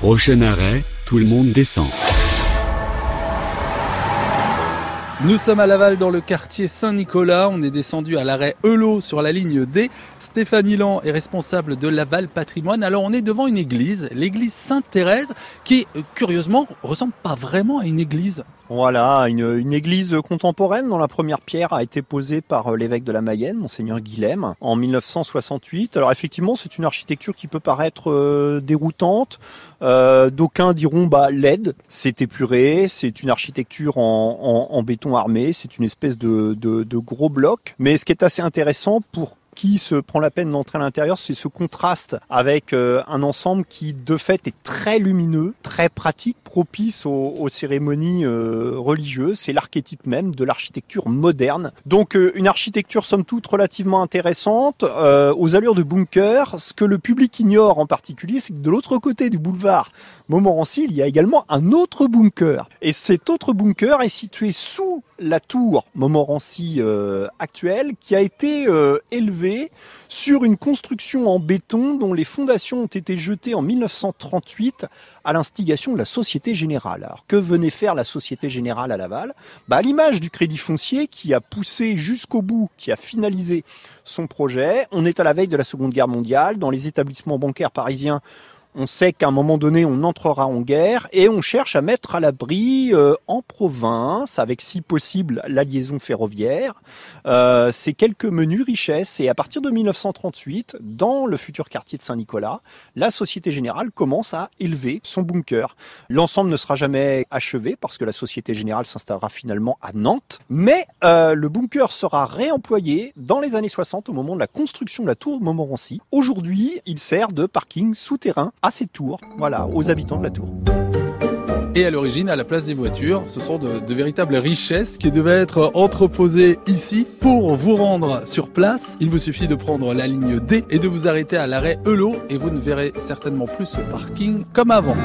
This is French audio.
Prochain arrêt, tout le monde descend. Nous sommes à Laval dans le quartier Saint-Nicolas. On est descendu à l'arrêt Eulot sur la ligne D. Stéphanie Lan est responsable de Laval Patrimoine. Alors on est devant une église, l'église Sainte-Thérèse, qui euh, curieusement ressemble pas vraiment à une église. Voilà, une, église contemporaine dont la première pierre a été posée par euh, l'évêque de la Mayenne, monseigneur Guilhem, en 1968. Alors effectivement, c'est une architecture qui peut paraître euh, déroutante. Euh, D'aucuns diront bah LED, c'est épuré, c'est une architecture en, béton armé, c'est une espèce de gros bloc. Mais ce qui est assez intéressant pour qui se prend la peine d'entrer à l'intérieur, c'est ce contraste avec euh, un ensemble qui de fait est très lumineux, très pratique, propice aux, cérémonies euh, religieuses. C'est l'archétype même de l'architecture moderne. Donc euh, une architecture somme toute relativement intéressante, aux allures de bunker. Ce que le public ignore en particulier, c'est que de l'autre côté du boulevard Montmorency, il y a également un autre bunker. Et cet autre bunker est situé sous la tour Montmorency actuelle, qui a été élevée sur une construction en béton dont les fondations ont été jetées en 1938 à l'instigation de la Société Générale. Alors que venait faire la Société Générale à Laval? Bah, À l'image du Crédit Foncier qui a poussé jusqu'au bout, qui a finalisé son projet. On est à la veille de la Seconde Guerre mondiale. Dans les établissements bancaires parisiens, on sait qu'à un moment donné, on entrera en guerre et on cherche à mettre à l'abri euh, en province, avec si possible la liaison ferroviaire, euh, ces quelques menus richesses. Et à partir de 1938, dans le futur quartier de Saint-Nicolas, la Société Générale commence à élever son bunker. L'ensemble ne sera jamais achevé parce que la Société Générale s'installera finalement à Nantes, mais euh, le bunker sera réemployé dans les années 60 au moment de la construction de la tour de Montmorency. Aujourd'hui, il sert de parking souterrain ces tours, voilà, aux habitants de la tour. Et à l'origine, à la place des voitures, ce sont de, de, véritables richesses qui devaient être entreposées ici. Pour vous rendre sur place, il vous suffit de prendre la ligne D et de vous arrêter à l'arrêt Eulot et vous ne verrez certainement plus ce parking comme avant.